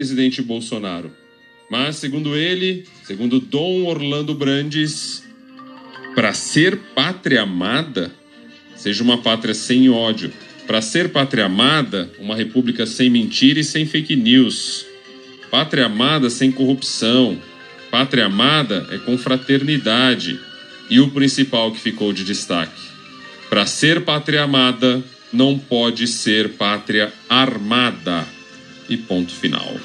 presidente Bolsonaro. Mas, segundo ele, segundo Dom Orlando Brandes, para ser pátria amada, seja uma pátria sem ódio. Para ser pátria amada, uma república sem mentira e sem fake news. Pátria amada sem corrupção. Pátria amada é com fraternidade. E o principal que ficou de destaque: para ser pátria amada, não pode ser pátria armada. E ponto final.